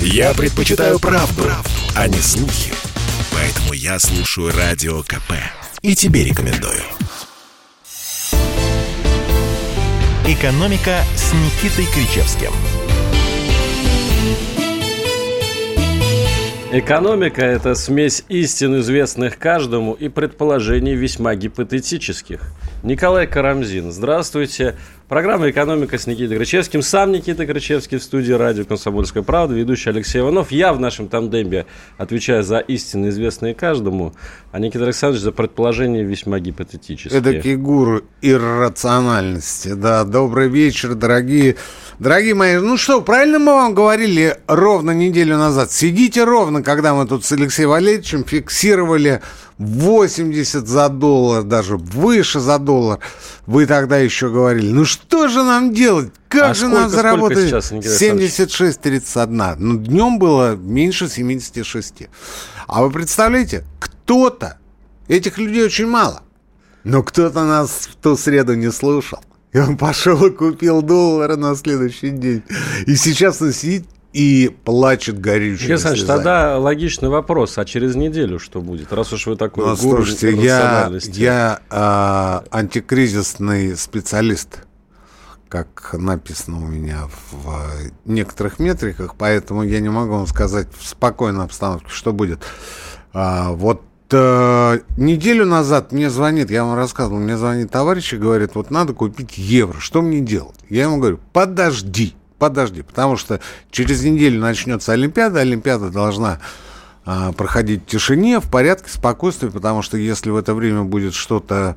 Я предпочитаю правду, правду, а не слухи. Поэтому я слушаю Радио КП. И тебе рекомендую. «Экономика» с Никитой Кричевским. Экономика – это смесь истин, известных каждому, и предположений весьма гипотетических. Николай Карамзин, здравствуйте. Программа «Экономика» с Никитой Крычевским. Сам Никита Крычевский в студии радио «Комсомольская правда», ведущий Алексей Иванов. Я в нашем тандеме отвечаю за истины, известные каждому, а Никита Александрович за предположения весьма гипотетические. Это фигуру иррациональности. Да, добрый вечер, дорогие, дорогие мои. Ну что, правильно мы вам говорили ровно неделю назад? Сидите ровно, когда мы тут с Алексеем Валерьевичем фиксировали 80 за доллар, даже выше за доллар. Вы тогда еще говорили, ну что же нам делать? Как А же сколько- нам заработать? сколько сейчас, Никита Александрович? 76-31. Ну, днем было меньше 76. А вы представляете, кто-то, этих людей очень мало, но кто-то нас в ту среду не слушал. И он пошел и купил доллары на следующий день. И сейчас он сидит и плачет горючими Александрович, слезами. тогда логичный вопрос, а через неделю что будет? Раз уж вы такой Ну, гуру слушайте, я, я а, антикризисный специалист, как написано у меня в некоторых метриках, поэтому я не могу вам сказать в спокойной обстановке, что будет. А, вот э, неделю назад мне звонит, я вам рассказывал, мне звонит товарищ и говорит, вот надо купить евро, что мне делать? Я ему говорю, подожди, подожди, потому что через неделю начнется Олимпиада, Олимпиада должна а, проходить в тишине, в порядке, спокойствии, потому что если в это время будет что-то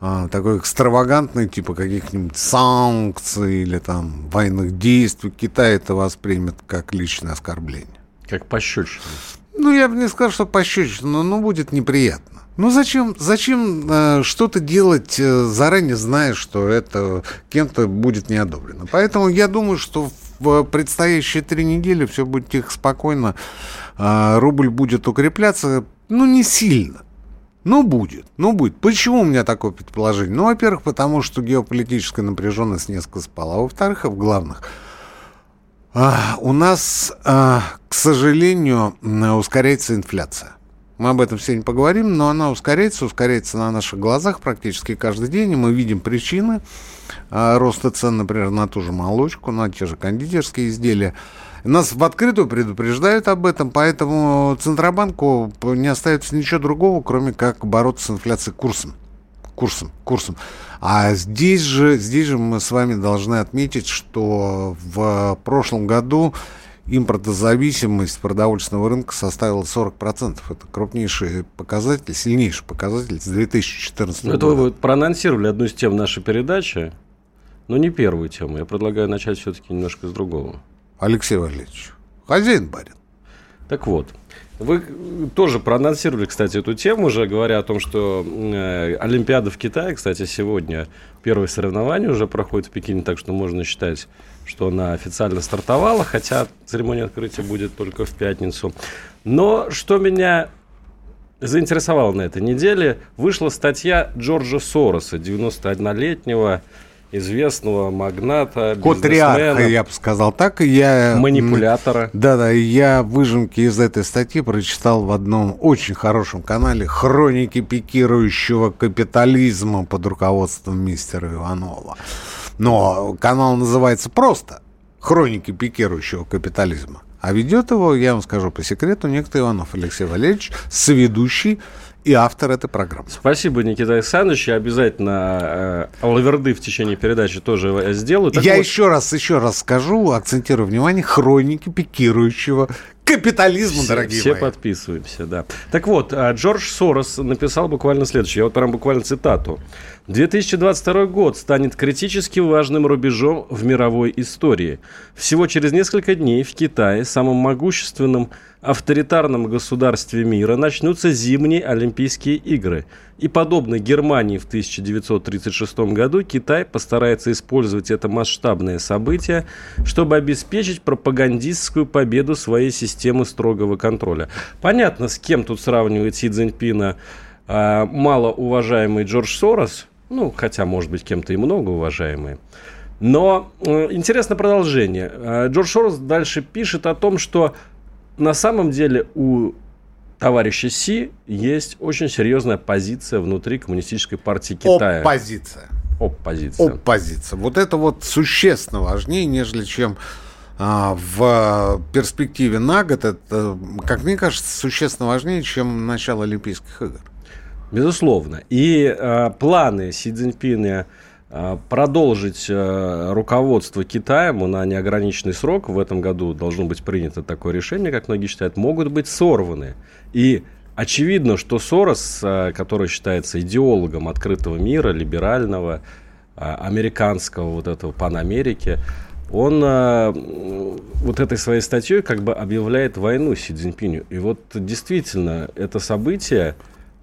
а, такое экстравагантное, типа каких-нибудь санкций или там военных действий, Китай это воспримет как личное оскорбление. Как пощечина. Ну, я бы не сказал, что пощечина, но ну, будет неприятно. Ну, зачем, зачем э, что-то делать, э, заранее зная, что это кем-то будет не одобрено? Поэтому я думаю, что в предстоящие три недели все будет тихо, спокойно. А, рубль будет укрепляться, ну, не сильно. Ну, будет. Ну, будет. Почему у меня такое предположение? Ну, во-первых, потому что геополитическая напряженность несколько спала. А во-вторых, и в главных, а, у нас, а, к сожалению, ускоряется инфляция. Мы об этом сегодня поговорим, но она ускоряется, ускоряется на наших глазах практически каждый день, и мы видим причины а, роста цен, например, на ту же молочку, на те же кондитерские изделия. Нас в открытую предупреждают об этом, поэтому Центробанку не остается ничего другого, кроме как бороться с инфляцией курсом курсом, курсом. А здесь же, здесь же мы с вами должны отметить, что в прошлом году импортозависимость продовольственного рынка составила 40%. Это крупнейший показатель, сильнейший показатель с 2014 Ну, это года. вы проанонсировали одну из тем нашей передачи, но не первую тему. Я предлагаю начать все-таки немножко с другого. Алексей Валерьевич, хозяин барин. Так вот, вы тоже проанонсировали, кстати, эту тему уже, говоря о том, что э, Олимпиада в Китае, кстати, сегодня первые соревнования уже проходят в Пекине, так что можно считать, что она официально стартовала, хотя церемония открытия будет только в пятницу. Но что меня заинтересовало на этой неделе, вышла статья Джорджа Сороса, 91-летнего известного магната, Котриарха, я бы сказал так. и Я, манипулятора. Да-да, я выжимки из этой статьи прочитал в одном очень хорошем канале «Хроники пикирующего капитализма» под руководством мистера Иванова. Но канал называется просто «Хроники пикирующего капитализма». А ведет его, я вам скажу по секрету, некто Иванов Алексей Валерьевич, соведущий и автор этой программы. Спасибо, Никита Александрович. Я обязательно э, лаверды в течение передачи тоже сделаю. Так я вот, еще раз, еще раз скажу, акцентирую внимание, хроники пикирующего капитализма, все, дорогие все мои. подписываемся, да. Так вот, э, Джордж Сорос написал буквально следующее. Я вот прям буквально цитату. 2022 год станет критически важным рубежом в мировой истории. Всего через несколько дней в Китае, самом могущественном авторитарном государстве мира, начнутся зимние Олимпийские игры. И подобно Германии в 1936 году, Китай постарается использовать это масштабное событие, чтобы обеспечить пропагандистскую победу своей системы строгого контроля. Понятно, с кем тут сравнивает Си Цзиньпина а, малоуважаемый Джордж Сорос, ну, хотя, может быть, кем-то и многоуважаемый. Но э, интересно продолжение. Э, Джордж Сорос дальше пишет о том, что на самом деле у товарища Си есть очень серьезная позиция внутри коммунистической партии Китая. Оппозиция. Оппозиция. Оппозиция. Вот это вот существенно важнее, нежели чем а, в перспективе на год. Это, как мне кажется, существенно важнее, чем начало Олимпийских игр. Безусловно. И э, планы Си Цзиньпина продолжить э, руководство Китаем на неограниченный срок, в этом году должно быть принято такое решение, как многие считают, могут быть сорваны. И очевидно, что Сорос, э, который считается идеологом открытого мира, либерального, э, американского вот этого панамерики, он вот этой своей статьей как бы объявляет войну Си Цзиньпиню. И вот действительно это событие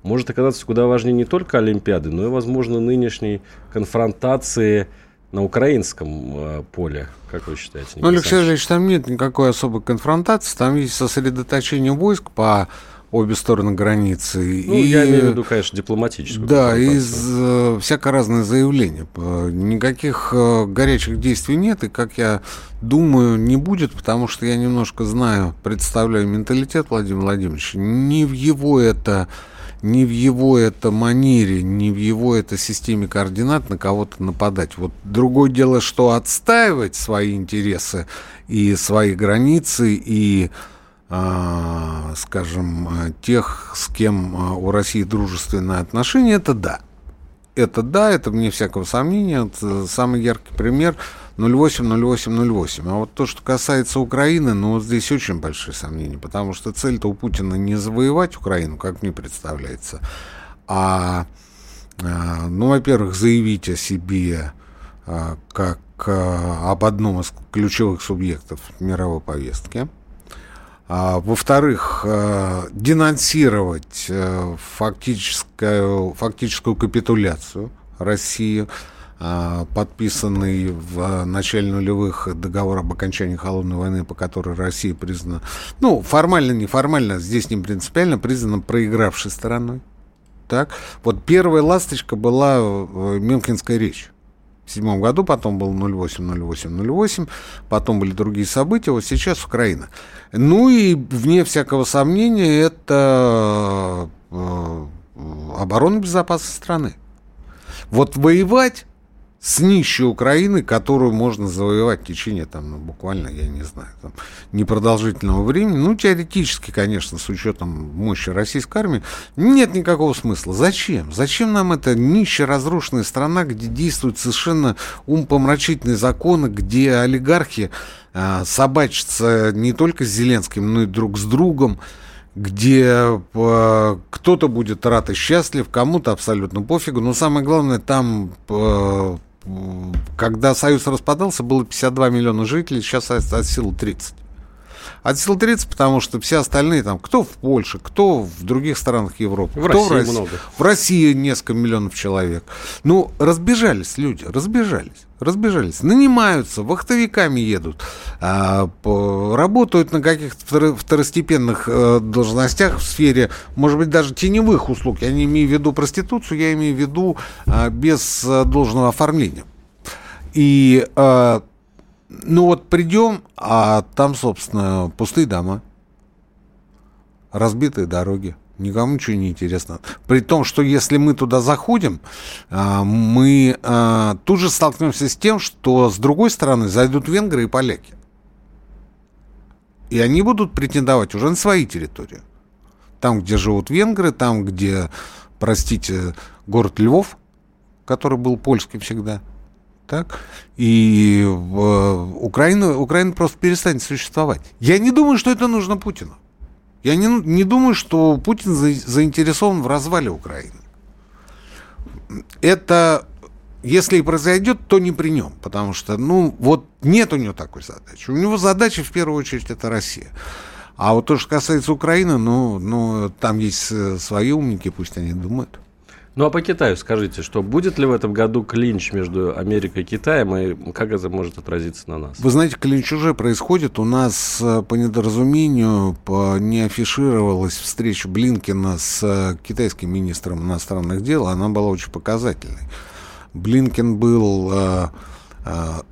может оказаться куда важнее не только Олимпиады, но и, возможно, нынешней конфронтации на украинском э, поле, как вы считаете? Ну, Алексей Ильич, там нет никакой особой конфронтации, там есть сосредоточение войск по обе стороны границы. Ну, и, я имею в виду, конечно, дипломатическую. Да, и э, всяко разные заявления. Никаких э, горячих действий нет, и, как я думаю, не будет, потому что я немножко знаю, представляю менталитет Владимира Владимировича. Не в его это не в его это манере, не в его это системе координат на кого-то нападать. Вот другое дело, что отстаивать свои интересы и свои границы, и а, скажем, тех, с кем а, у России дружественные отношения, это да. Это да, это вне всякого сомнения. Это самый яркий пример 08-08-08. А вот то, что касается Украины, ну, вот здесь очень большие сомнения, потому что цель-то у Путина не завоевать Украину, как мне представляется, а, а ну, во-первых, заявить о себе как об одном из ключевых субъектов мировой повестки – а, во-вторых, денонсировать э, фактическую, фактическую капитуляцию России, а, подписанный в начале нулевых договор об окончании холодной войны, по которой Россия признана, ну, формально, неформально, здесь не принципиально, признана проигравшей стороной. Так? Вот первая ласточка была э, Мюнхенская речь. В седьмом году, потом был 08, 08, 08, потом были другие события, вот сейчас Украина. Ну и, вне всякого сомнения, это э, оборона безопасности страны. Вот воевать с нищей Украины, которую можно завоевать в течение, там, ну, буквально, я не знаю, там, непродолжительного времени, ну, теоретически, конечно, с учетом мощи российской армии, нет никакого смысла. Зачем? Зачем нам эта нищая, разрушенная страна, где действуют совершенно умпомрачительные законы, где олигархи э, собачатся не только с Зеленским, но и друг с другом, где э, кто-то будет рад и счастлив, кому-то абсолютно пофигу. Но самое главное, там э, когда Союз распадался, было 52 миллиона жителей, сейчас от силы 30. От сил 30, потому что все остальные там, кто в Польше, кто в других странах Европы, в кто России в России. Много. В России несколько миллионов человек. Ну, разбежались люди, разбежались. Разбежались, нанимаются, вахтовиками едут, а, работают на каких-то второстепенных э, должностях в сфере, может быть, даже теневых услуг. Я не имею в виду проституцию, я имею в виду а, без э, должного оформления. И а, ну вот придем, а там, собственно, пустые дома, разбитые дороги. Никому ничего не интересно. При том, что если мы туда заходим, а, мы а, тут же столкнемся с тем, что с другой стороны зайдут венгры и поляки. И они будут претендовать уже на свои территории. Там, где живут венгры, там, где, простите, город Львов, который был польским всегда – так? И э, Украина, Украина просто перестанет существовать. Я не думаю, что это нужно Путину. Я не, не думаю, что Путин за, заинтересован в развале Украины. Это, если и произойдет, то не при нем, потому что, ну, вот нет у него такой задачи. У него задача, в первую очередь, это Россия. А вот то, что касается Украины, ну, ну там есть э, свои умники, пусть они думают. Ну а по Китаю скажите, что будет ли в этом году клинч между Америкой и Китаем, и как это может отразиться на нас? Вы знаете, клинч уже происходит. У нас э, по недоразумению не афишировалась встреча Блинкина с э, китайским министром иностранных дел. Она была очень показательной. Блинкин был э,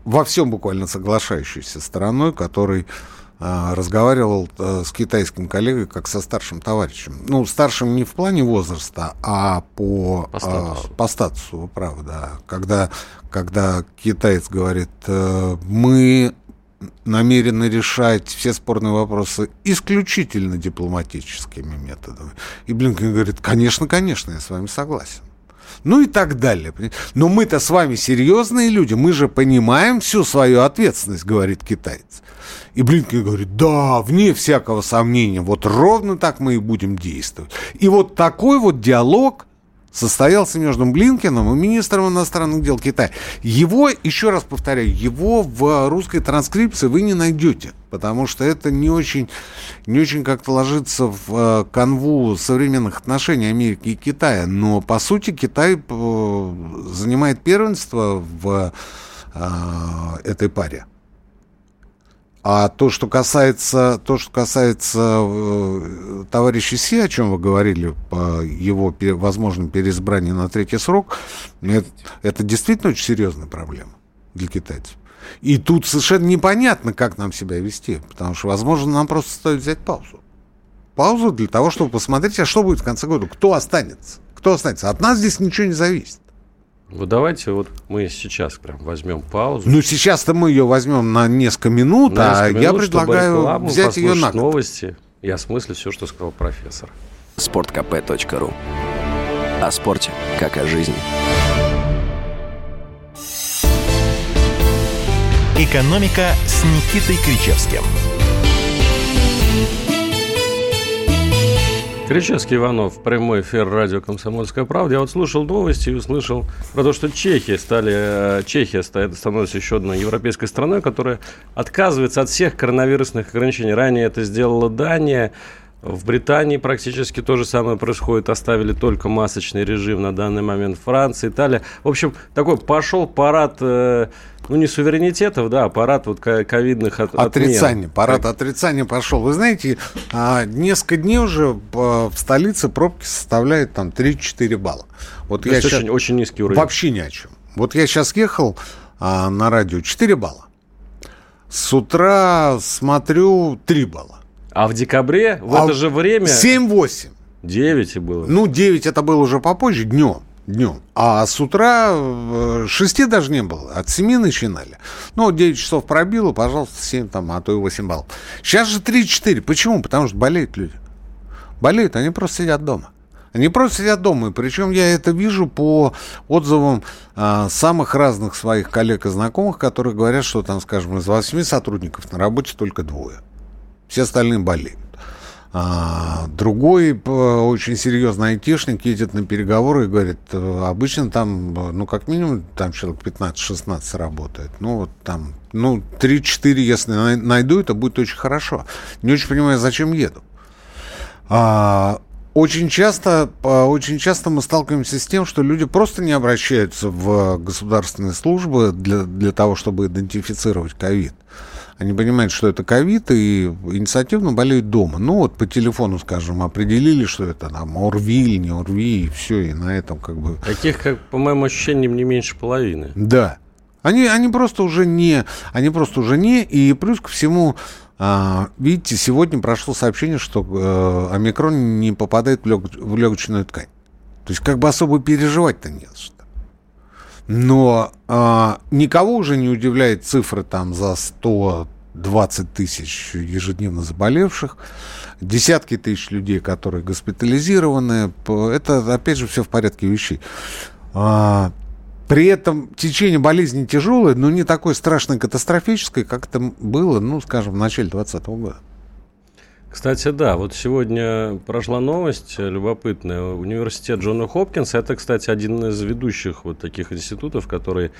во всем буквально соглашающейся стороной, который разговаривал с китайским коллегой как со старшим товарищем. Ну, старшим не в плане возраста, а по, по статусу. по статусу, вы правы, да. Когда, когда китаец говорит, мы намерены решать все спорные вопросы исключительно дипломатическими методами. И Блинкен говорит, конечно, конечно, я с вами согласен. Ну и так далее. Но мы-то с вами серьезные люди, мы же понимаем всю свою ответственность, говорит китаец. И Блинкен говорит, да, вне всякого сомнения, вот ровно так мы и будем действовать. И вот такой вот диалог состоялся между Блинкиным и министром иностранных дел Китая. Его, еще раз повторяю, его в русской транскрипции вы не найдете, потому что это не очень, не очень как-то ложится в э, канву современных отношений Америки и Китая. Но, по сути, Китай э, занимает первенство в э, этой паре. А то, что касается, то, что касается э, товарища Си, о чем вы говорили, по его пер, возможном переизбрании на третий срок, это, это действительно очень серьезная проблема для китайцев. И тут совершенно непонятно, как нам себя вести, потому что, возможно, нам просто стоит взять паузу. Паузу для того, чтобы посмотреть, а что будет в конце года, кто останется. Кто останется? От нас здесь ничего не зависит. Вот давайте вот мы сейчас прям возьмем паузу. Ну, сейчас-то мы ее возьмем на несколько минут, на несколько а минут, я предлагаю взять ее на... новости и осмыслить все, что сказал профессор. sportkp.ru О спорте, как о жизни. «Экономика» с Никитой Кричевским – Кричевский Иванов, прямой эфир радио «Комсомольская правда». Я вот слушал новости и услышал про то, что Чехия, стали, э, Чехия становится еще одной европейской страной, которая отказывается от всех коронавирусных ограничений. Ранее это сделала Дания. В Британии практически то же самое происходит. Оставили только масочный режим на данный момент. Франция, Италия. В общем, такой пошел парад э, ну, не суверенитетов, да, аппарат вот ковидных от, Отрицание, отмен. парад как... отрицания пошел. Вы знаете, а, несколько дней уже в столице пробки составляют там 3-4 балла. Вот То я сейчас... очень, очень низкий уровень. Вообще ни о чем. Вот я сейчас ехал а, на радио 4 балла. С утра смотрю 3 балла. А в декабре в а это же время... 7-8. 9 было. Ну, 9 это было уже попозже, днем днем. А с утра 6 даже не было, от 7 начинали. Ну, 9 часов пробило, пожалуйста, 7 там, а то и 8 баллов. Сейчас же 3-4. Почему? Потому что болеют люди. Болеют, они просто сидят дома. Они просто сидят дома. И причем я это вижу по отзывам а, самых разных своих коллег и знакомых, которые говорят, что там, скажем, из 8 сотрудников на работе только двое. Все остальные болеют. А, другой э, очень серьезный айтишник едет на переговоры и говорит, э, обычно там, э, ну, как минимум, там человек 15-16 работает. Ну, вот там, ну, 3-4, если найду, это будет очень хорошо. Не очень понимаю, зачем еду. А, очень часто, очень часто мы сталкиваемся с тем, что люди просто не обращаются в государственные службы для, для того, чтобы идентифицировать ковид. Они понимают, что это ковид, и инициативно болеют дома. Ну, вот по телефону, скажем, определили, что это там ОРВИ или не ОРВИ, и все, и на этом как бы... Таких, как, по моим ощущениям, не меньше половины. Да. Они, они просто уже не, они просто уже не, и плюс ко всему, а, видите, сегодня прошло сообщение, что а, омикрон не попадает в, лег, в легочную ткань. То есть как бы особо переживать-то не за что. Но а, никого уже не удивляет цифры там за 120 тысяч ежедневно заболевших, десятки тысяч людей, которые госпитализированы. Это, опять же, все в порядке вещей. А, при этом течение болезни тяжелое, но не такое страшное катастрофическое, как это было, ну, скажем, в начале 2020 года. Кстати, да, вот сегодня прошла новость любопытная. Университет Джона Хопкинса, это, кстати, один из ведущих вот таких институтов, который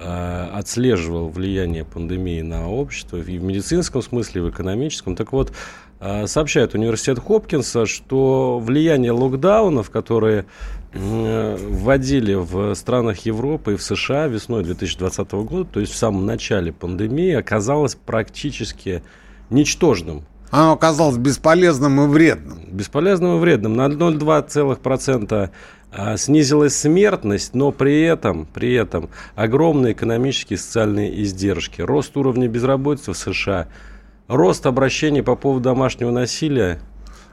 э, отслеживал влияние пандемии на общество и в медицинском смысле, и в экономическом. Так вот, э, сообщает университет Хопкинса, что влияние локдаунов, которые э, вводили в странах Европы и в США весной 2020 года, то есть в самом начале пандемии, оказалось практически ничтожным оно оказалось бесполезным и вредным. Бесполезным и вредным. На 0,2% а, снизилась смертность, но при этом, при этом огромные экономические и социальные издержки, рост уровня безработицы в США, рост обращений по поводу домашнего насилия,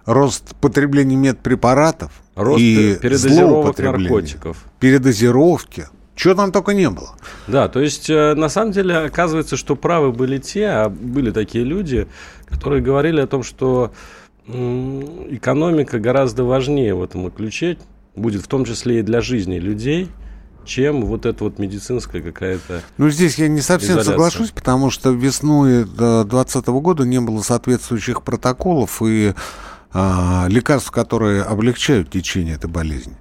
рост потребления медпрепаратов рост и передозировок наркотиков. передозировки. Чего там только не было. Да, то есть э, на самом деле оказывается, что правы были те, а были такие люди, которые говорили о том, что экономика гораздо важнее в этом ключе, будет в том числе и для жизни людей, чем вот эта вот медицинская какая-то... Ну, здесь я не совсем Изоляция. соглашусь, потому что весной 2020 года не было соответствующих протоколов и лекарств, которые облегчают течение этой болезни.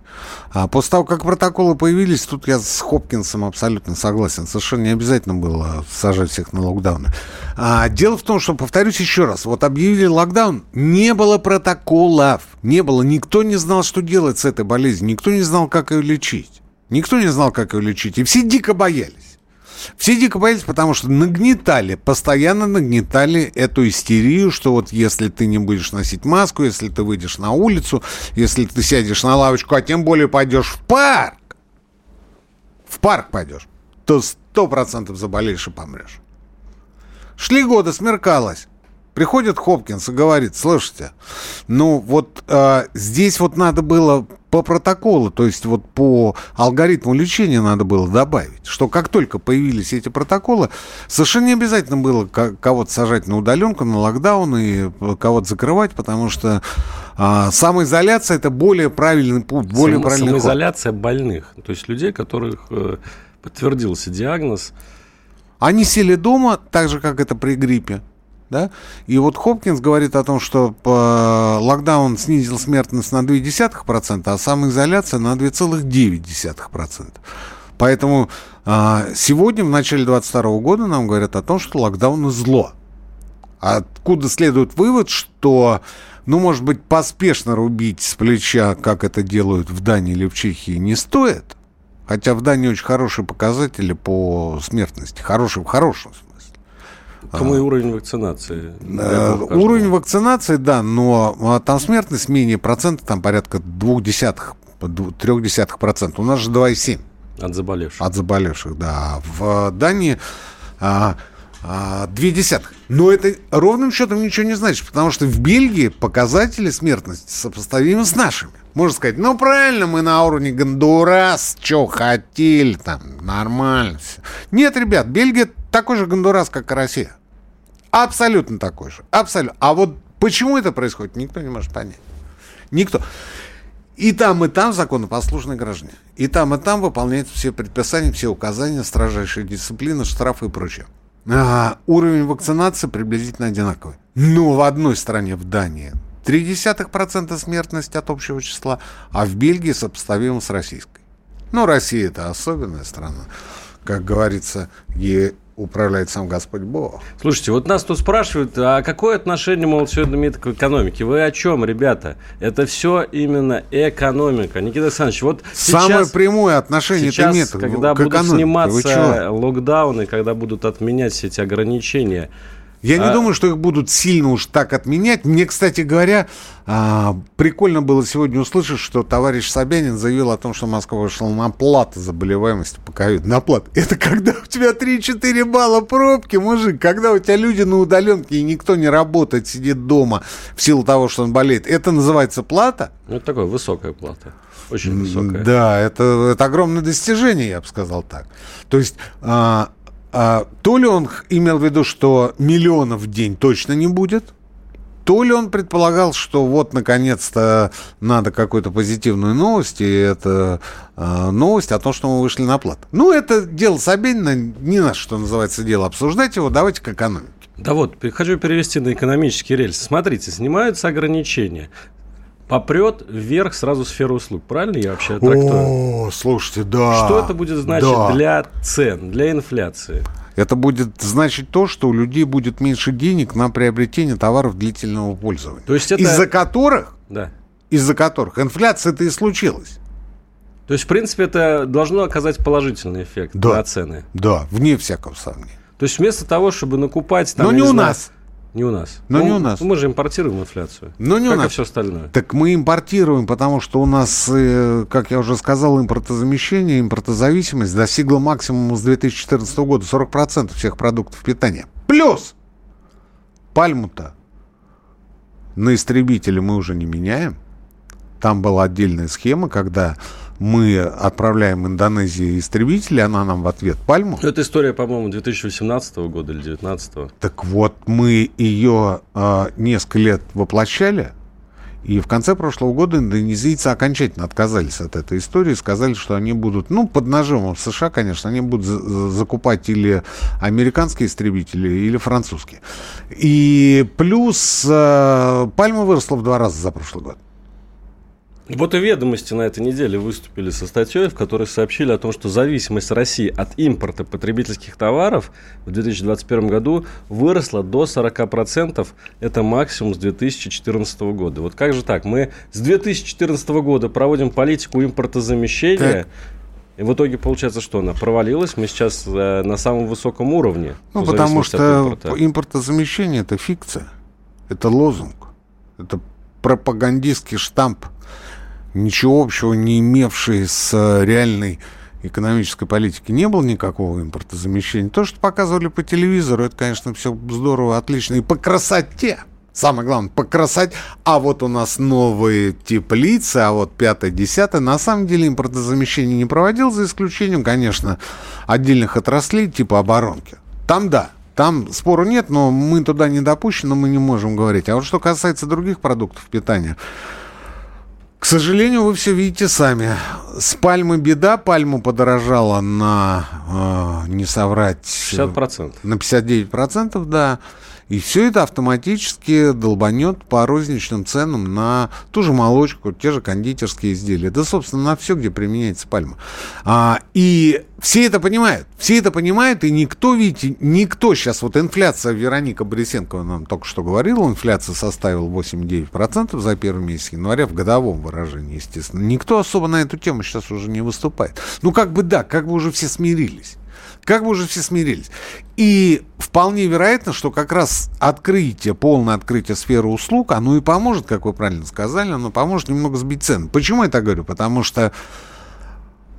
А после того, как протоколы появились, тут я с Хопкинсом абсолютно согласен. Совершенно не обязательно было сажать всех на локдауны. А, дело в том, что, повторюсь еще раз, вот объявили локдаун, не было протоколов, не было. Никто не знал, что делать с этой болезнью, никто не знал, как ее лечить. Никто не знал, как ее лечить, и все дико боялись. Все дико боялись, потому что нагнетали, постоянно нагнетали эту истерию, что вот если ты не будешь носить маску, если ты выйдешь на улицу, если ты сядешь на лавочку, а тем более пойдешь в парк, в парк пойдешь, то сто процентов заболеешь и помрешь. Шли годы, смеркалось. Приходит Хопкинс и говорит, слушайте, ну вот э, здесь вот надо было по протоколу, то есть вот по алгоритму лечения надо было добавить, что как только появились эти протоколы, совершенно не обязательно было ко- кого-то сажать на удаленку, на локдаун и кого-то закрывать, потому что э, самоизоляция это более правильный путь, более Само- правильный ход. самоизоляция больных, то есть людей, которых э, подтвердился диагноз. Они сели дома, так же, как это при гриппе. Да? И вот Хопкинс говорит о том, что э, локдаун снизил смертность на 0,2%, а самоизоляция на 2,9%. Поэтому э, сегодня, в начале 2022 года, нам говорят о том, что локдаун зло. Откуда следует вывод, что, ну, может быть, поспешно рубить с плеча, как это делают в Дании или в Чехии, не стоит. Хотя в Дании очень хорошие показатели по смертности. Хорошие в хорошем смысле. Кому и уровень вакцинации. Э. Уровень вакцинации, да, но а, там смертность менее процента, там порядка двух десятых, трех десятых процента. У нас же 2,7 От заболевших. от заболевших, да. В Дании а, а, две десятых. Но это ровным счетом ничего не значит, потому что в Бельгии показатели смертности сопоставимы с нашими. Можно сказать, ну правильно, мы на уровне Гондурас, что хотели, там, нормально все. Нет, ребят, Бельгия такой же Гондурас, как и Россия. Абсолютно такой же. Абсолютно. А вот почему это происходит, никто не может понять. Никто. И там, и там законопослушные граждане. И там, и там выполняют все предписания, все указания, строжайшая дисциплина, штрафы и прочее. А, уровень вакцинации приблизительно одинаковый. Но в одной стране, в Дании, 0,3% смертность от общего числа, а в Бельгии сопоставимо с российской. Ну, Россия это особенная страна. Как говорится, ей управляет сам Господь Бог. Слушайте, вот нас тут спрашивают, а какое отношение, мол, все это имеет к экономике? Вы о чем, ребята? Это все именно экономика. Никита Александрович, вот Самое сейчас, прямое отношение сейчас это имеет когда к будут экономике. Сниматься локдауны, когда будут отменять все эти ограничения, Я не А- думаю, что их будут сильно уж так отменять. Мне, кстати говоря, а, прикольно было сегодня услышать, что товарищ Собянин заявил о том, что Москва вышла на плату заболеваемости по ковиду. На плату. Это когда у тебя 3-4 балла пробки, мужик. Когда у тебя люди на удаленке и никто не работает, сидит дома в силу того, что он болеет. Это называется плата? ну, это такая высокая плата. Очень высокая. Да, это, это огромное достижение, я бы сказал так. То есть, а, а, то ли он имел в виду, что миллионов в день точно не будет, то ли он предполагал, что вот, наконец-то, надо какую-то позитивную новость, и это а, новость о том, что мы вышли на плату. Ну, это дело Собянина, не наше, что называется, дело обсуждать его, давайте к экономике. Да вот, хочу перевести на экономические рельсы. Смотрите, снимаются ограничения. Попрет вверх сразу сфера услуг. Правильно я вообще трактую? О, слушайте, да. Что это будет значить да. для цен, для инфляции? Это будет значить то, что у людей будет меньше денег на приобретение товаров длительного пользования. То есть это- Из-за которых, Да. из-за которых инфляция-то и случилась. То есть, в принципе, это должно оказать положительный эффект Да. на цены. Да, вне всякого сомнения. То есть, вместо того, чтобы накупать... Там, Но я не у знаю, нас. Не у нас. Но Ну, не у нас. Мы же импортируем инфляцию. Но не у как и нас. все остальное. Так мы импортируем, потому что у нас, э, как я уже сказал, импортозамещение, импортозависимость достигла максимума с 2014 года 40% всех продуктов питания. Плюс пальму-то на истребителе мы уже не меняем. Там была отдельная схема, когда мы отправляем Индонезии истребители, она нам в ответ пальму. Ну, Это история, по-моему, 2018 года или 2019. Так вот, мы ее э, несколько лет воплощали, и в конце прошлого года индонезийцы окончательно отказались от этой истории, сказали, что они будут, ну, под нажимом США, конечно, они будут за- за- закупать или американские истребители, или французские. И плюс э, пальма выросла в два раза за прошлый год. Вот и ведомости на этой неделе выступили со статьей, в которой сообщили о том, что зависимость России от импорта потребительских товаров в 2021 году выросла до 40%. Это максимум с 2014 года. Вот как же так? Мы с 2014 года проводим политику импортозамещения, и в итоге получается, что она провалилась. Мы сейчас э, на самом высоком уровне. Ну, потому что импорта. импортозамещение – это фикция, это лозунг, это пропагандистский штамп, ничего общего не имевший с э, реальной экономической политикой. Не было никакого импортозамещения. То, что показывали по телевизору, это, конечно, все здорово, отлично. И по красоте. Самое главное, по красоте. А вот у нас новые теплицы, а вот пятое, десятое. На самом деле импортозамещение не проводил, за исключением, конечно, отдельных отраслей типа оборонки. Там да, там спору нет, но мы туда не допущены, мы не можем говорить. А вот что касается других продуктов питания, к сожалению, вы все видите сами. С пальмы беда, пальма подорожала на, э, не соврать... 60%. На 59%, да. И все это автоматически долбанет по розничным ценам на ту же молочку, те же кондитерские изделия. Да, собственно, на все, где применяется пальма. А, и все это понимают. Все это понимают, и никто, видите, никто сейчас... Вот инфляция, Вероника Борисенкова нам только что говорила, инфляция составила 8-9% за первый месяц января в годовом выражении, естественно. Никто особо на эту тему сейчас уже не выступает. Ну, как бы да, как бы уже все смирились. Как бы уже все смирились. И вполне вероятно, что как раз открытие, полное открытие сферы услуг, оно и поможет, как вы правильно сказали, оно поможет немного сбить цены. Почему я так говорю? Потому что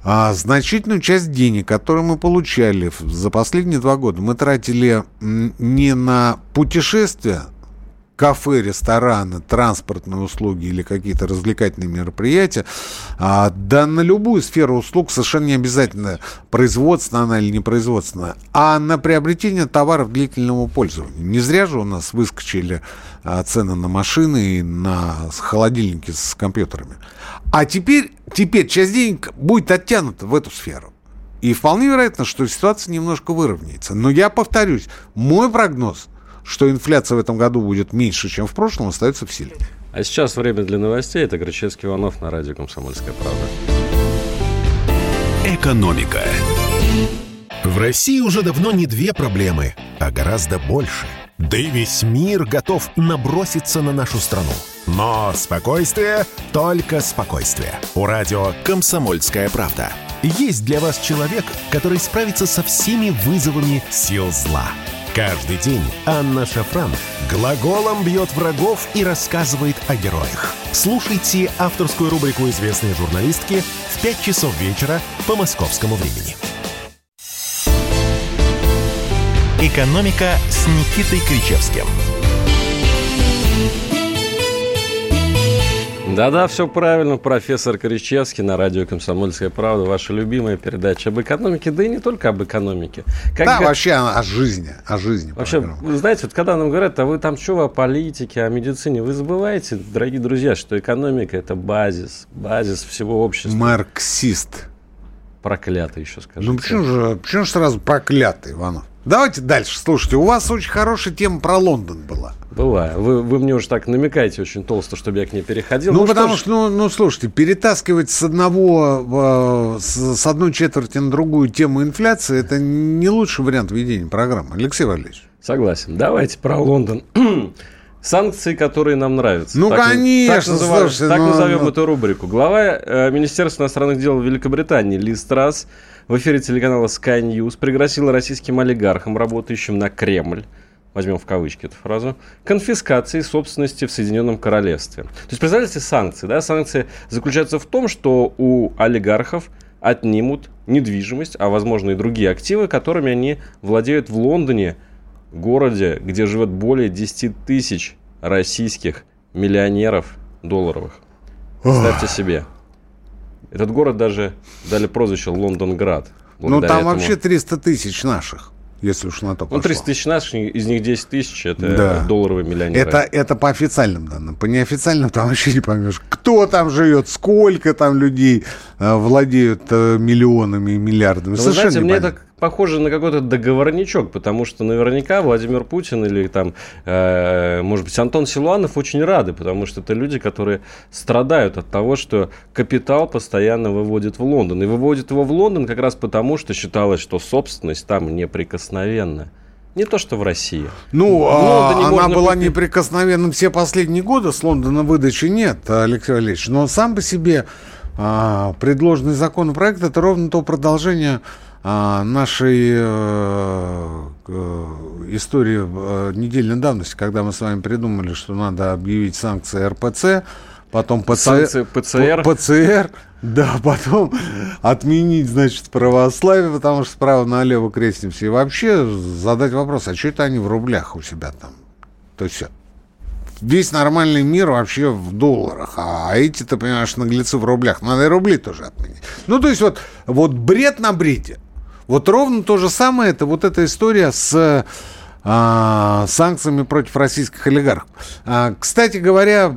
а, значительную часть денег, которые мы получали за последние два года, мы тратили не на путешествия, кафе, рестораны, транспортные услуги или какие-то развлекательные мероприятия, а, да на любую сферу услуг совершенно не обязательно производственная она или непроизводственная, а на приобретение товаров длительного пользования. Не зря же у нас выскочили а, цены на машины и на холодильники с компьютерами. А теперь, теперь часть денег будет оттянута в эту сферу. И вполне вероятно, что ситуация немножко выровняется. Но я повторюсь, мой прогноз, что инфляция в этом году будет меньше, чем в прошлом, остается в силе. А сейчас время для новостей. Это Грачевский Иванов на радио «Комсомольская правда». Экономика. В России уже давно не две проблемы, а гораздо больше. Да и весь мир готов наброситься на нашу страну. Но спокойствие, только спокойствие. У радио «Комсомольская правда». Есть для вас человек, который справится со всеми вызовами сил зла. Каждый день Анна Шафран глаголом бьет врагов и рассказывает о героях. Слушайте авторскую рубрику известной журналистки в 5 часов вечера по московскому времени. «Экономика» с Никитой Кричевским. Да-да, все правильно. Профессор Коричевский на радио «Комсомольская правда». Ваша любимая передача об экономике, да и не только об экономике. Как да, га- вообще о, жизни, о жизни. Вообще, вы знаете, вот когда нам говорят, а вы там что, о политике, о медицине, вы забываете, дорогие друзья, что экономика – это базис, базис всего общества. Марксист. Проклятый еще скажу. Ну почему же, почему же сразу проклятый, Иванов? Давайте дальше. Слушайте, у вас очень хорошая тема про Лондон была. Бываю. Вы, вы мне уже так намекаете очень толсто, чтобы я к ней переходил. Ну, потому ж, что, ну, ну, слушайте, перетаскивать с одного, э, с, с одной четверти на другую тему инфляции, это не лучший вариант ведения программы. Алексей Валерьевич. Согласен. Давайте про Лондон. Санкции, которые нам нравятся. Ну, Так- конечно, Так, называем, слушайте, так ну, назовем ну. эту рубрику. Глава э, Министерства иностранных дел Великобритании Ли Страс в эфире телеканала Sky News пригласила российским олигархам, работающим на Кремль, возьмем в кавычки эту фразу, конфискации собственности в Соединенном Королевстве. То есть, представляете, санкции, да? Санкции заключаются в том, что у олигархов отнимут недвижимость, а возможно и другие активы, которыми они владеют в Лондоне, городе, где живет более 10 тысяч российских миллионеров долларовых. Представьте себе. Этот город даже дали прозвище Лондонград. Ну, там этому... вообще 300 тысяч наших если уж на то пошло. Ну, 300 тысяч наших, из них 10 тысяч – это да. долларовые миллионеры. Это, это по официальным данным. По неофициальным там вообще не поймешь, кто там живет, сколько там людей э, владеют э, миллионами и миллиардами. Но, Совершенно вы знаете, мне это похоже на какой-то договорничок, потому что наверняка Владимир Путин или там, э, может быть, Антон Силуанов очень рады, потому что это люди, которые страдают от того, что капитал постоянно выводит в Лондон. И выводит его в Лондон как раз потому, что считалось, что собственность там неприкосновенна. Не то, что в России. Ну, а она была купить... неприкосновенным все последние годы, с Лондона выдачи нет, Алексей Валерьевич. Но сам по себе а, предложенный законопроект это ровно то продолжение а, нашей э, э, истории э, недельной давности, когда мы с вами придумали, что надо объявить санкции РПЦ, потом ПЦ... санкции ПЦР. ПЦР, да, потом отменить, значит, православие, потому что справа налево крестимся. И вообще задать вопрос, а что это они в рублях у себя там? То есть весь нормальный мир вообще в долларах, а эти, ты понимаешь, наглецы в рублях. Надо и рубли тоже отменить. Ну, то есть вот, вот бред на бреде. Вот ровно то же самое, это вот эта история с а, санкциями против российских олигархов. А, кстати говоря,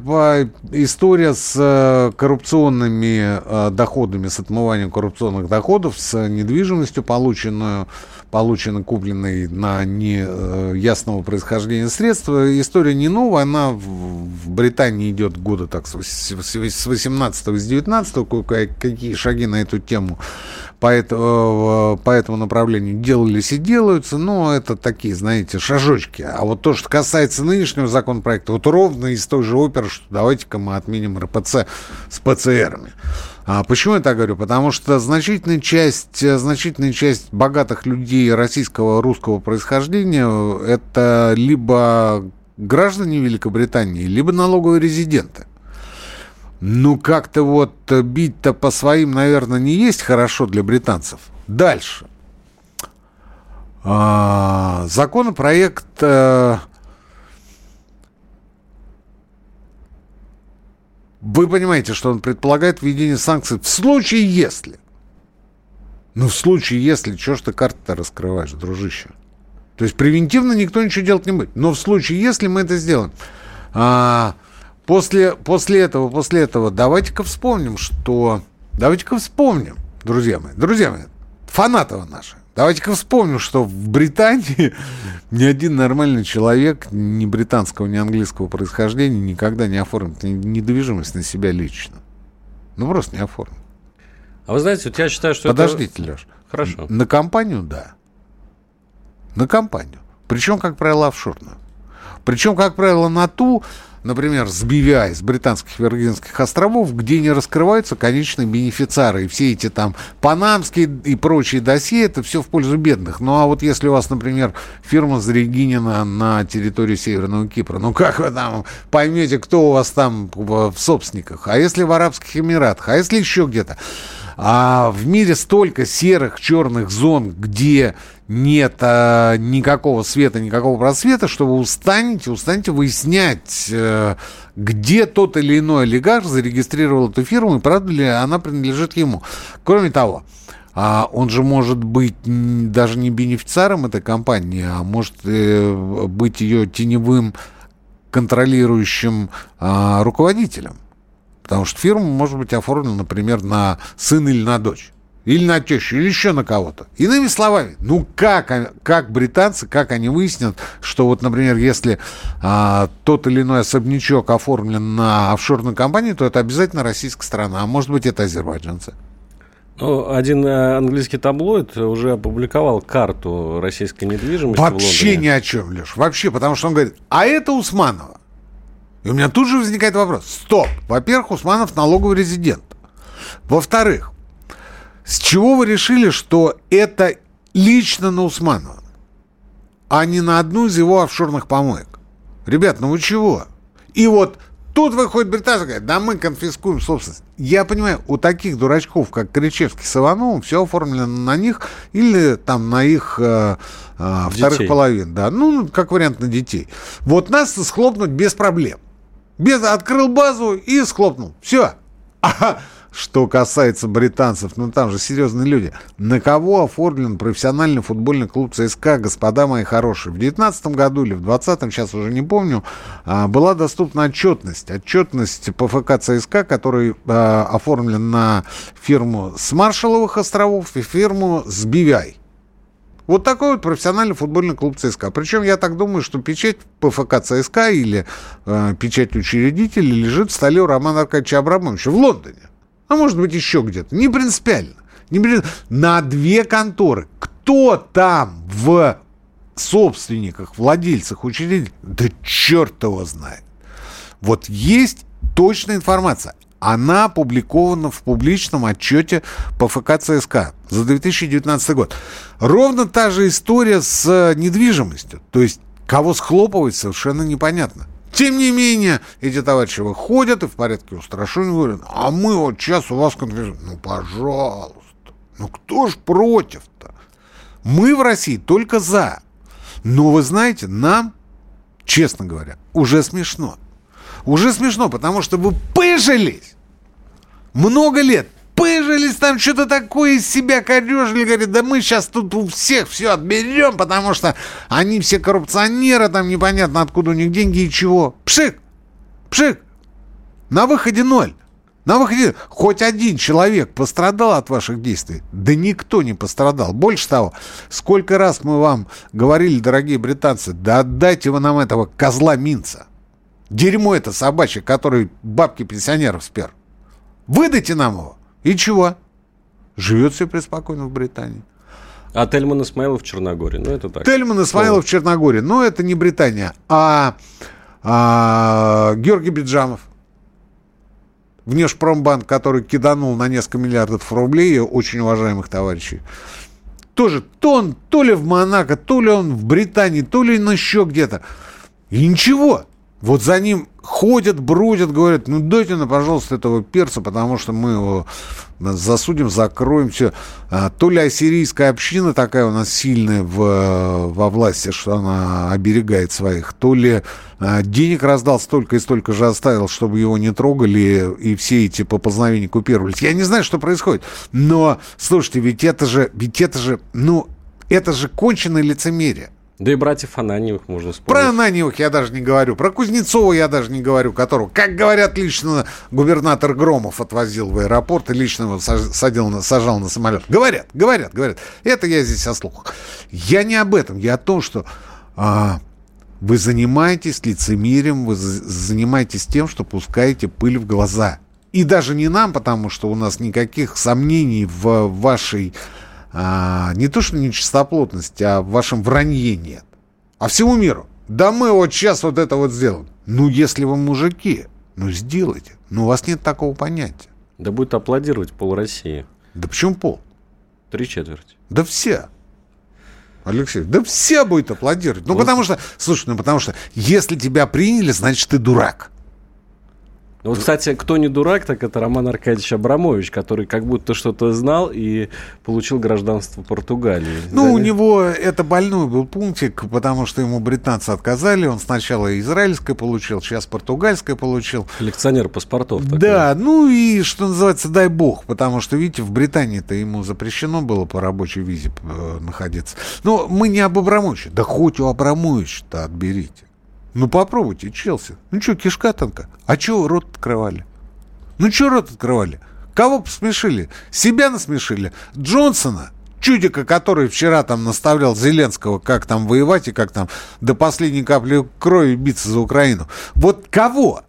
история с э, коррупционными а, доходами, с отмыванием коррупционных доходов, с недвижимостью, полученную, полученной, купленной на неясного происхождения средства, история не новая, она в Британии идет года так с 18 с 19 какие шаги на эту тему по, это, по этому направлению делались и делаются, но это такие, знаете, шажочки. А вот то, что касается нынешнего законопроекта, вот ровно из той же оперы, что давайте-ка мы отменим РПЦ с ПЦРами. А почему я так говорю? Потому что значительная часть, значительная часть богатых людей российского русского происхождения это либо граждане Великобритании, либо налоговые резиденты. Ну, как-то вот э, бить-то по своим, наверное, не есть хорошо для британцев. Дальше. А, законопроект... вы понимаете, что он предполагает введение санкций в случае, если... Ну, в случае, если... Чего ж ты карты-то раскрываешь, дружище? То есть превентивно никто ничего делать не будет. Но в случае, если мы это сделаем... А, После, после этого, после этого, давайте-ка вспомним, что... Давайте-ка вспомним, друзья мои, друзья мои, фанатова наши. Давайте-ка вспомним, что в Британии ни один нормальный человек ни британского, ни английского происхождения никогда не оформит недвижимость на себя лично. Ну, просто не оформит. А вы знаете, вот я считаю, что Подождите, это... Леш. Хорошо. На компанию, да. На компанию. Причем, как правило, офшорную. Причем, как правило, на ту, например, с BVI, с британских Виргинских островов, где не раскрываются конечные бенефициары. И все эти там панамские и прочие досье, это все в пользу бедных. Ну, а вот если у вас, например, фирма зарегинена на территории Северного Кипра, ну, как вы там поймете, кто у вас там в собственниках? А если в Арабских Эмиратах? А если еще где-то? А в мире столько серых, черных зон, где нет а, никакого света, никакого просвета, что вы устанете, устанете выяснять, а, где тот или иной олигарх зарегистрировал эту фирму, и правда ли она принадлежит ему. Кроме того, а он же может быть даже не бенефициаром этой компании, а может э, быть ее теневым контролирующим а, руководителем. Потому что фирма может быть оформлена, например, на сына или на дочь. Или на тещу, или еще на кого-то. Иными словами, ну как, как британцы, как они выяснят, что вот, например, если а, тот или иной особнячок оформлен на офшорную компанию, то это обязательно российская страна, а может быть это азербайджанцы. Ну, один э, английский таблоид уже опубликовал карту российской недвижимости Вообще ни о чем, Леш. Вообще, потому что он говорит, а это Усманова. И у меня тут же возникает вопрос. Стоп. Во-первых, Усманов налоговый резидент. Во-вторых, с чего вы решили, что это лично на Усманова? а не на одну из его офшорных помоек. Ребят, ну вы чего? И вот Тут выходит британцы, говорят, да мы конфискуем собственность. Я понимаю, у таких дурачков, как Кричевский с Ивановым, все оформлено на них или там на их э, э, вторых половин. Да. Ну, как вариант, на детей. Вот нас схлопнуть без проблем. Без, открыл базу и схлопнул. Все. Что касается британцев, ну там же серьезные люди. На кого оформлен профессиональный футбольный клуб ЦСКА, господа мои хорошие? В 2019 году или в 2020, сейчас уже не помню, а, была доступна отчетность. Отчетность по ФК ЦСКА, который а, оформлен на фирму с Маршаловых островов и фирму с BVI. Вот такой вот профессиональный футбольный клуб ЦСКА. Причем я так думаю, что печать ПФК ЦСКА или э, печать учредителя лежит в столе у Романа Аркадьевича Абрамовича в Лондоне а может быть еще где-то. Не принципиально. Не принципиально. На две конторы. Кто там в собственниках, владельцах, учредителей? Да черт его знает. Вот есть точная информация. Она опубликована в публичном отчете по ФК ЦСКА за 2019 год. Ровно та же история с недвижимостью. То есть кого схлопывать совершенно непонятно. Тем не менее, эти товарищи выходят и в порядке устрашения говорят, а мы вот сейчас у вас конфискуем. Ну, пожалуйста. Ну, кто ж против-то? Мы в России только за. Но вы знаете, нам, честно говоря, уже смешно. Уже смешно, потому что вы пыжились много лет пыжились там, что-то такое из себя корежили, говорит, да мы сейчас тут у всех все отберем, потому что они все коррупционеры, там непонятно откуда у них деньги и чего. Пшик! Пшик! На выходе ноль. На выходе хоть один человек пострадал от ваших действий? Да никто не пострадал. Больше того, сколько раз мы вам говорили, дорогие британцы, да отдайте вы нам этого козла Минца. Дерьмо это собачье, который бабки пенсионеров спер. Выдайте нам его. И чего? Живет все преспокойно в Британии. А Тельман Исмаилов в Черногории. Ну, это так. Тельман Исмаилов в Черногории. Но это не Британия, а, а Георгий Биджамов. Внешпромбанк, который киданул на несколько миллиардов рублей очень уважаемых товарищей. Тоже то он то ли в Монако, то ли он в Британии, то ли на еще где-то. И ничего. Вот за ним ходят, бродят, говорят, ну дайте нам, пожалуйста, этого перца, потому что мы его засудим, закроем, все. А, то ли ассирийская община такая у нас сильная в, во власти, что она оберегает своих, то ли а, денег раздал столько и столько же оставил, чтобы его не трогали, и все эти попознавения купировались. Я не знаю, что происходит, но, слушайте, ведь это же, ведь это же, ну, это же конченое лицемерие. Да и братьев Ананьевых можно вспомнить. Про Ананьевых я даже не говорю. Про Кузнецова я даже не говорю, которого, как говорят, лично губернатор Громов отвозил в аэропорт и лично его садил на, сажал на самолет. Говорят, говорят, говорят. Это я здесь о слухах. Я не об этом. Я о том, что а, вы занимаетесь лицемерием, вы занимаетесь тем, что пускаете пыль в глаза. И даже не нам, потому что у нас никаких сомнений в вашей а, не то что нечистоплотности, а в вашем вранье нет. А всему миру. Да мы вот сейчас вот это вот сделаем. Ну, если вы мужики, ну сделайте. Но у вас нет такого понятия. Да будет аплодировать пол России. Да почему пол? Три четверти. Да все. Алексей, да все будет аплодировать. Ну, вот. потому что, слушай, ну, потому что, если тебя приняли, значит, ты дурак. Ну, вот, кстати, кто не дурак, так это Роман Аркадьевич Абрамович, который как будто что-то знал и получил гражданство Португалии. Ну, да? у него это больной был пунктик, потому что ему британцы отказали. Он сначала израильское получил, сейчас португальское получил. Коллекционер паспортов. Такой. Да, ну и, что называется, дай бог, потому что, видите, в Британии-то ему запрещено было по рабочей визе э, находиться. Но мы не об Абрамовиче. Да хоть у Абрамовича-то отберите. Ну попробуйте, Челси. Ну что, кишка танка? А что рот открывали? Ну что рот открывали? Кого посмешили? Себя насмешили? Джонсона? Чудика, который вчера там наставлял Зеленского, как там воевать и как там до последней капли крови биться за Украину. Вот кого?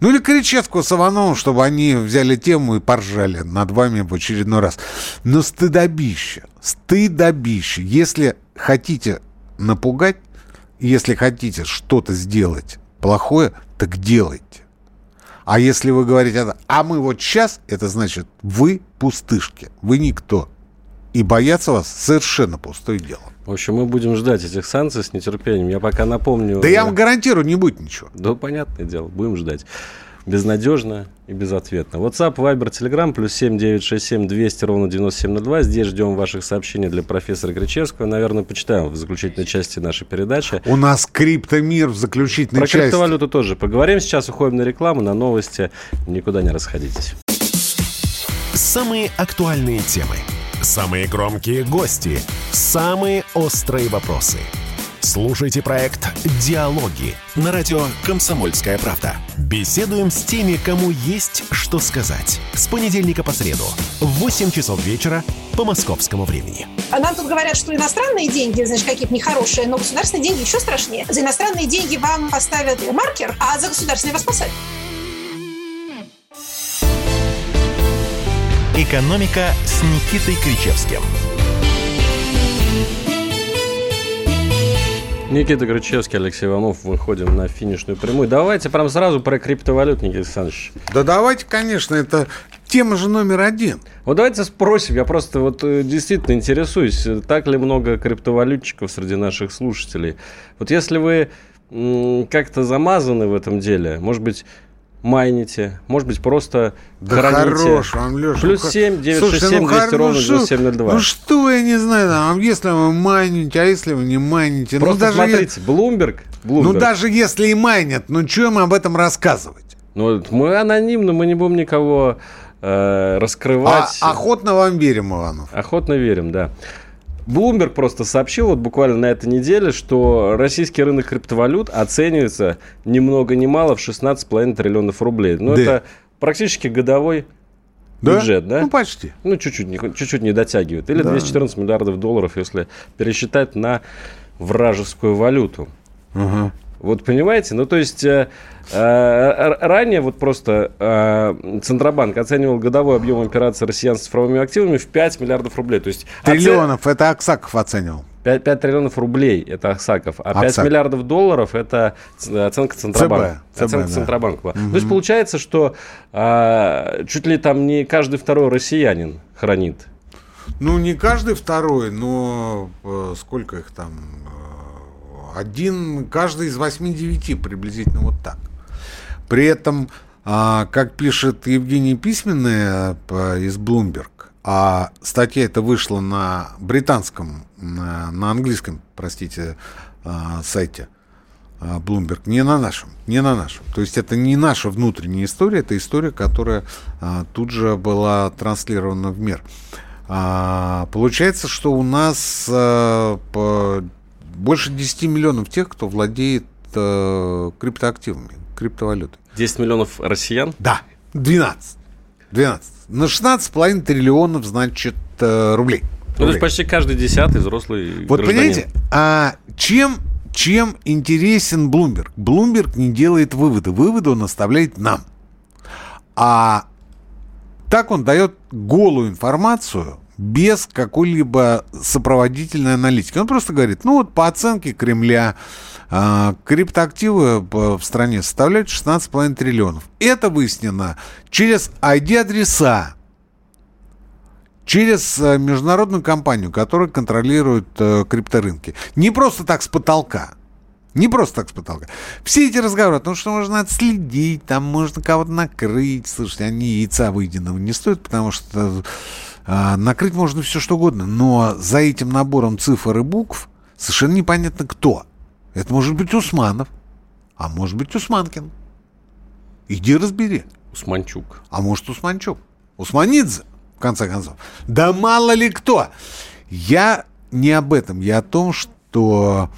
Ну или Кричевского с Ивановым, чтобы они взяли тему и поржали над вами в очередной раз. Но стыдобище, стыдобище. Если хотите напугать, если хотите что-то сделать плохое, так делайте. А если вы говорите, а мы вот сейчас, это значит, вы пустышки, вы никто. И бояться вас совершенно пустое дело. В общем, мы будем ждать этих санкций с нетерпением. Я пока напомню... Да я вам гарантирую, не будет ничего. Да, понятное дело, будем ждать. Безнадежно и безответно. WhatsApp, Viber, Telegram, плюс 7967 200 ровно 9702. Здесь ждем ваших сообщений для профессора Кричевского. Наверное, почитаем в заключительной части нашей передачи. У нас криптомир в заключительной Про части. криптовалюту тоже поговорим. Сейчас уходим на рекламу, на новости. Никуда не расходитесь. Самые актуальные темы. Самые громкие гости. Самые острые вопросы. Слушайте проект «Диалоги» на радио «Комсомольская правда». Беседуем с теми, кому есть что сказать. С понедельника по среду в 8 часов вечера по московскому времени. А нам тут говорят, что иностранные деньги, значит, какие-то нехорошие, но государственные деньги еще страшнее. За иностранные деньги вам поставят маркер, а за государственные вас посадят. «Экономика» с Никитой Кричевским. Никита Крычевский, Алексей Иванов. Выходим на финишную прямую. Давайте прям сразу про криптовалют, Никита Александрович. Да давайте, конечно, это тема же номер один. Вот давайте спросим, я просто вот э, действительно интересуюсь, э, так ли много криптовалютчиков среди наших слушателей. Вот если вы как-то замазаны в этом деле, может быть, майните, может быть, просто Да храните. хорош вам, Леша. Плюс ну, 7 Слушайте, 967 ну, 200 хор- ровно ну, что- 9702. Ну что, я не знаю, там, если вы майните, а если вы не майните. Просто ну, даже смотрите, Bloomberg, ну Bloomberg. даже если и майнят, ну что им об этом рассказывать? Ну, мы анонимно, мы не будем никого э, А, раскрывать. охотно вам верим, Иванов. Охотно верим, да. Bloomberg просто сообщил вот буквально на этой неделе, что российский рынок криптовалют оценивается ни много ни мало в 16,5 триллионов рублей. Ну, Да. это практически годовой Да? бюджет, да? Ну, почти. Ну, чуть-чуть не, чуть-чуть не дотягивает. Или 214 миллиардов долларов, если пересчитать на вражескую валюту. Ага. Вот понимаете? Ну, то есть э, э, ранее вот просто э, Центробанк оценивал годовой объем операций россиян с цифровыми активами в 5 миллиардов рублей. То есть оце- Триллионов, это Аксаков оценивал. 5, 5 триллионов рублей это Аксаков, а 5 Аксак. миллиардов долларов это оценка Центробанка. ЦБ, оценка да. Центробанка. была. То есть получается, что а, чуть ли там не каждый второй россиянин хранит. Ну, не каждый второй, но сколько их там? Э, Один, каждый из восьми-девяти приблизительно вот так. При этом, а, как пишет Евгений Письменный э, из Bloomberg, а статья эта вышла на британском, на, на английском, простите, а, сайте а, Bloomberg, не на нашем, не на нашем. То есть это не наша внутренняя история, это история, которая тут же была транслирована в мир. Получается, что у нас по- больше 10 миллионов тех, кто владеет а, криптоактивами, криптовалютой. 10 миллионов россиян. Да, 12. 12. На 16,5 триллионов, значит, э, рублей. Ну, то Рублей. есть почти каждый десятый взрослый Вот гражданин. понимаете, а чем, чем интересен Блумберг? Блумберг не делает выводы. Выводы он оставляет нам. А так он дает голую информацию без какой-либо сопроводительной аналитики. Он просто говорит, ну вот по оценке Кремля а, криптоактивы в стране составляют 16,5 триллионов. Это выяснено через ID-адреса, через э, международную компанию, которая контролирует э, крипторынки. Не просто так с потолка. Не просто так с потолка. Все эти разговоры о том, что можно отследить, там можно кого-то накрыть. Слушайте, они яйца выеденного не стоят, потому что накрыть можно все что угодно. Но за этим набором цифр и букв совершенно непонятно кто. Это может быть Усманов, а может быть Усманкин. Иди разбери. Усманчук. А может, Усманчук? Усманидзе, в конце концов. Да мало ли кто. Я не об этом. Я о том, что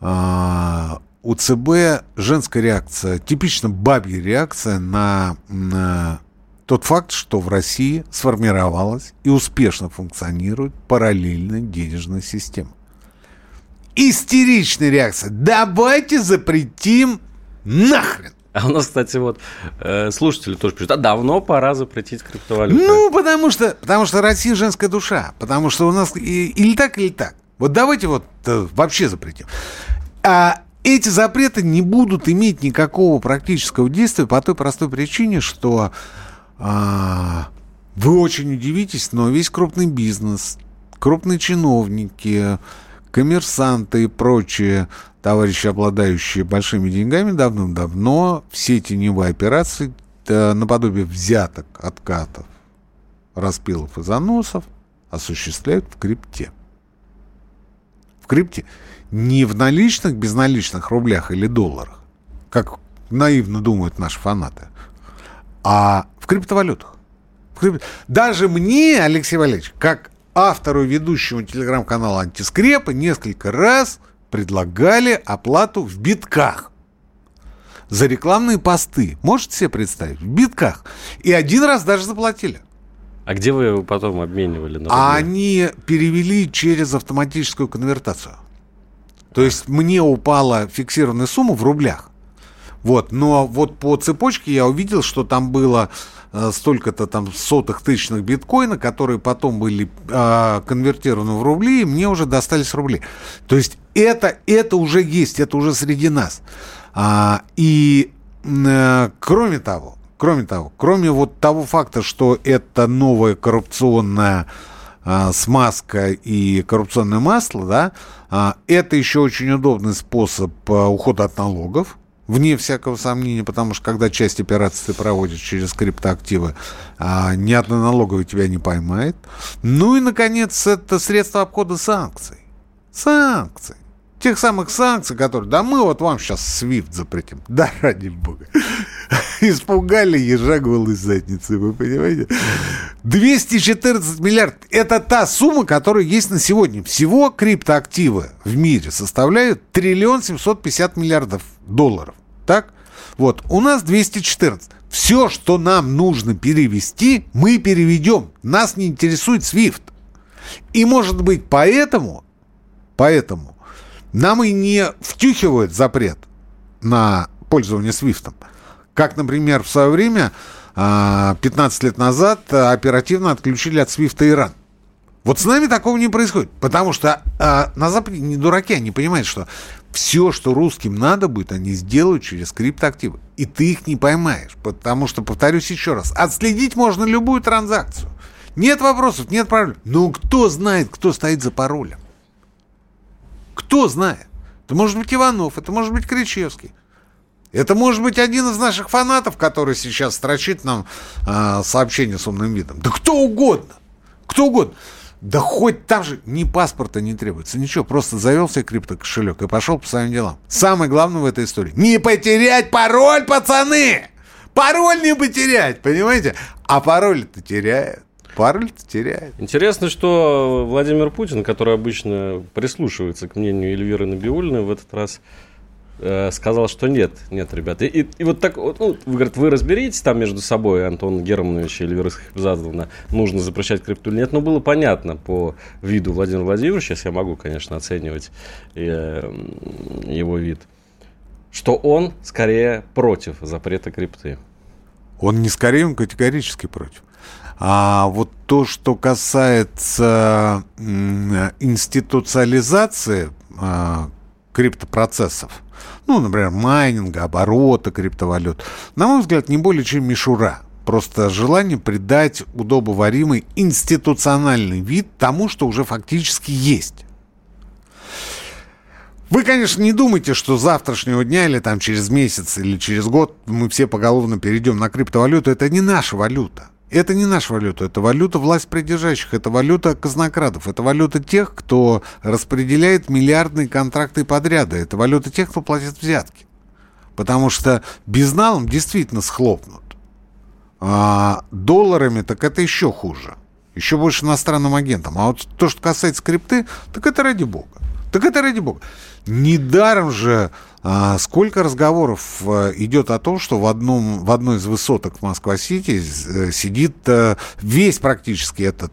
а, у ЦБ женская реакция, типично бабья реакция на, на тот факт, что в России сформировалась и успешно функционирует параллельная денежная система. Истеричная реакция. Давайте запретим нахрен. А у нас, кстати, вот э, слушатели тоже пишут, а давно пора запретить криптовалюту. Ну, потому что, потому что Россия женская душа. Потому что у нас и- или так, или так. Вот давайте вот э, вообще запретим. А эти запреты не будут иметь никакого практического действия по той простой причине, что а, вы очень удивитесь, но весь крупный бизнес, крупные чиновники, коммерсанты и прочие товарищи, обладающие большими деньгами, давным-давно все теневые операции наподобие взяток, откатов, распилов и заносов осуществляют в крипте. В крипте не в наличных, безналичных рублях или долларах, как наивно думают наши фанаты, а в криптовалютах. В крип... Даже мне, Алексей Валерьевич, как автору и ведущему телеграм-канала «Антискрепа» несколько раз предлагали оплату в битках за рекламные посты. Можете себе представить? В битках. И один раз даже заплатили. А где вы его потом обменивали? На а они перевели через автоматическую конвертацию. То есть мне упала фиксированная сумма в рублях. Вот, но вот по цепочке я увидел, что там было э, столько-то там сотых тысячных биткоина, которые потом были э, конвертированы в рубли, и мне уже достались рубли. То есть это, это уже есть, это уже среди нас. А, и э, кроме того, кроме того, кроме вот того факта, что это новая коррупционная а, смазка и коррупционное масло, да, а, это еще очень удобный способ а, ухода от налогов, вне всякого сомнения, потому что когда часть операций ты проводишь через криптоактивы, а, ни одна налоговая тебя не поймает. Ну и, наконец, это средство обхода санкций. Санкций тех самых санкций, которые, да мы вот вам сейчас свифт запретим. Да, ради бога. Испугали ежа голой задницы, вы понимаете? 214 миллиардов. Это та сумма, которая есть на сегодня. Всего криптоактивы в мире составляют триллион 750 миллиардов долларов. Так? Вот, у нас 214. Все, что нам нужно перевести, мы переведем. Нас не интересует SWIFT. И, может быть, поэтому, поэтому нам и не втюхивают запрет на пользование свифтом. Как, например, в свое время, 15 а, лет назад, оперативно отключили от свифта Иран. Вот с нами такого не происходит, потому что а, на Западе не дураки, они понимают, что все, что русским надо будет, они сделают через криптоактивы. И ты их не поймаешь, потому что, повторюсь еще раз, отследить можно любую транзакцию. Нет вопросов, нет проблем. Но кто знает, кто стоит за паролем? Кто знает? Это может быть Иванов, это может быть Кричевский. Это может быть один из наших фанатов, который сейчас строчит нам э, сообщение с умным видом. Да кто угодно. Кто угодно. Да хоть там же ни паспорта не требуется, ничего. Просто завел себе криптокошелек и пошел по своим делам. Самое главное в этой истории. Не потерять пароль, пацаны! Пароль не потерять, понимаете? А пароль-то теряет. Пароль теряет. Интересно, что Владимир Путин, который обычно прислушивается к мнению Эльвиры Набиулиной, в этот раз э, сказал, что нет, нет, ребята. И, и, и вот так, ну, вы, говорит, вы разберитесь там между собой, Антон Германович и Эльвира Хабзадовна, нужно запрещать крипту или нет. Но было понятно по виду Владимира Владимировича, сейчас я могу, конечно, оценивать э, его вид, что он скорее против запрета крипты. Он не скорее, он категорически против. А вот то, что касается институциализации а, криптопроцессов, ну, например, майнинга, оборота криптовалют, на мой взгляд, не более чем мишура. Просто желание придать удобоваримый институциональный вид тому, что уже фактически есть. Вы, конечно, не думайте, что завтрашнего дня или там через месяц или через год мы все поголовно перейдем на криптовалюту. Это не наша валюта. Это не наша валюта, это валюта власть придержащих, это валюта казнокрадов, это валюта тех, кто распределяет миллиардные контракты и подряды, это валюта тех, кто платит взятки. Потому что безналом действительно схлопнут. А долларами так это еще хуже. Еще больше иностранным агентам. А вот то, что касается крипты, так это ради бога. Так это ради бога. Недаром же а, сколько разговоров а, идет о том, что в, одном, в одной из высоток Москва-Сити э, сидит а, весь практически этот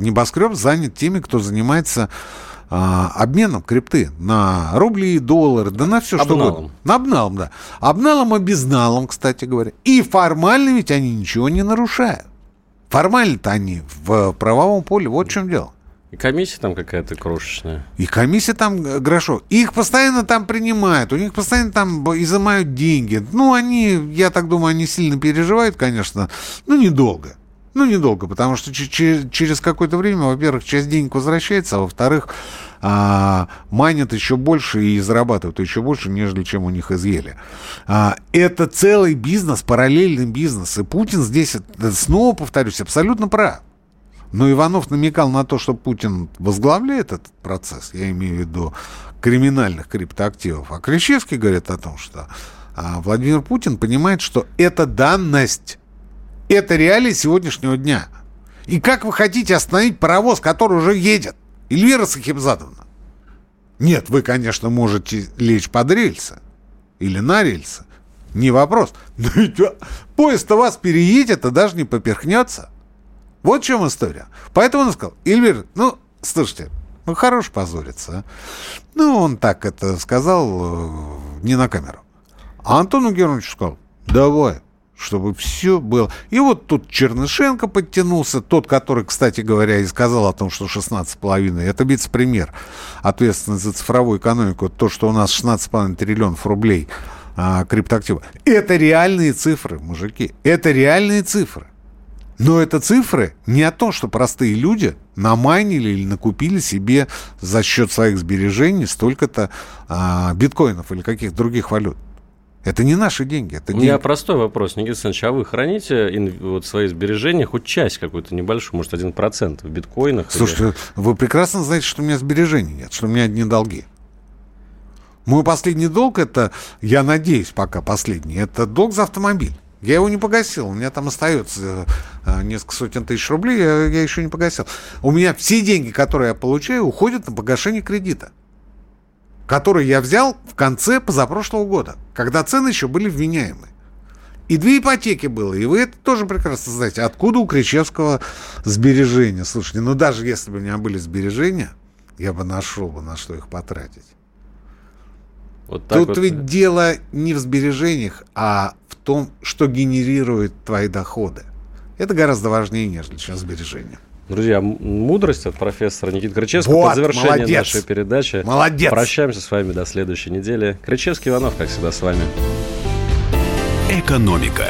небоскреб занят теми, кто занимается а, обменом крипты на рубли и доллары, да на все, что угодно. На обналом, да. Обналом и безналом, кстати говоря. И формально ведь они ничего не нарушают. Формально-то они в правовом поле. Вот в чем дело. И комиссия там какая-то крошечная. И комиссия там э, грошов. Их постоянно там принимают, у них постоянно там изымают деньги. Ну, они, я так думаю, они сильно переживают, конечно, но недолго. Ну, недолго, потому что через какое-то время, во-первых, часть денег возвращается, а во-вторых, а, манят еще больше и зарабатывают еще больше, нежели чем у них изъели. А, это целый бизнес, параллельный бизнес. И Путин здесь, снова повторюсь, абсолютно прав. Но Иванов намекал на то, что Путин возглавляет этот процесс, я имею в виду криминальных криптоактивов. А Кричевский говорит о том, что а, Владимир Путин понимает, что это данность это реалии сегодняшнего дня. И как вы хотите остановить паровоз, который уже едет? Эльвира Сахибзадовна. Нет, вы, конечно, можете лечь под рельсы. Или на рельсы. Не вопрос. Но ведь поезд-то вас переедет, а даже не поперхнется. Вот в чем история. Поэтому он сказал, Эльвир, ну, слушайте, ну, хорош позориться. А? Ну, он так это сказал э, не на камеру. А Антону Георгиевичу сказал, давай, чтобы все было. И вот тут Чернышенко подтянулся, тот, который, кстати говоря, и сказал о том, что 16,5, это вице-премьер, ответственный за цифровую экономику, то, что у нас 16,5 триллионов рублей а, криптоактивов. Это реальные цифры, мужики, это реальные цифры. Но это цифры не о том, что простые люди намайнили или накупили себе за счет своих сбережений столько-то а, биткоинов или каких-то других валют. Это не наши деньги. Это У меня простой вопрос, Никита Александрович. А вы храните вот свои сбережения, хоть часть какую-то небольшую, может, один процент в биткоинах? Слушайте, или... вы прекрасно знаете, что у меня сбережений нет, что у меня одни долги. Мой последний долг это, я надеюсь, пока последний, это долг за автомобиль. Я его не погасил. У меня там остается э, несколько сотен тысяч рублей, я, я еще не погасил. У меня все деньги, которые я получаю, уходят на погашение кредита который я взял в конце позапрошлого года, когда цены еще были вменяемы. И две ипотеки было, и вы это тоже прекрасно знаете. Откуда у Кричевского сбережения? Слушайте, ну даже если бы у меня были сбережения, я бы нашел бы на что их потратить. Вот Тут вот... ведь дело не в сбережениях, а том, что генерирует твои доходы. Это гораздо важнее, нежели чем сбережения. Друзья, мудрость от профессора Никиты Крычевского вот, под завершение молодец. нашей передачи. Молодец. Прощаемся с вами до следующей недели. Крычевский Иванов, как всегда, с вами. Экономика.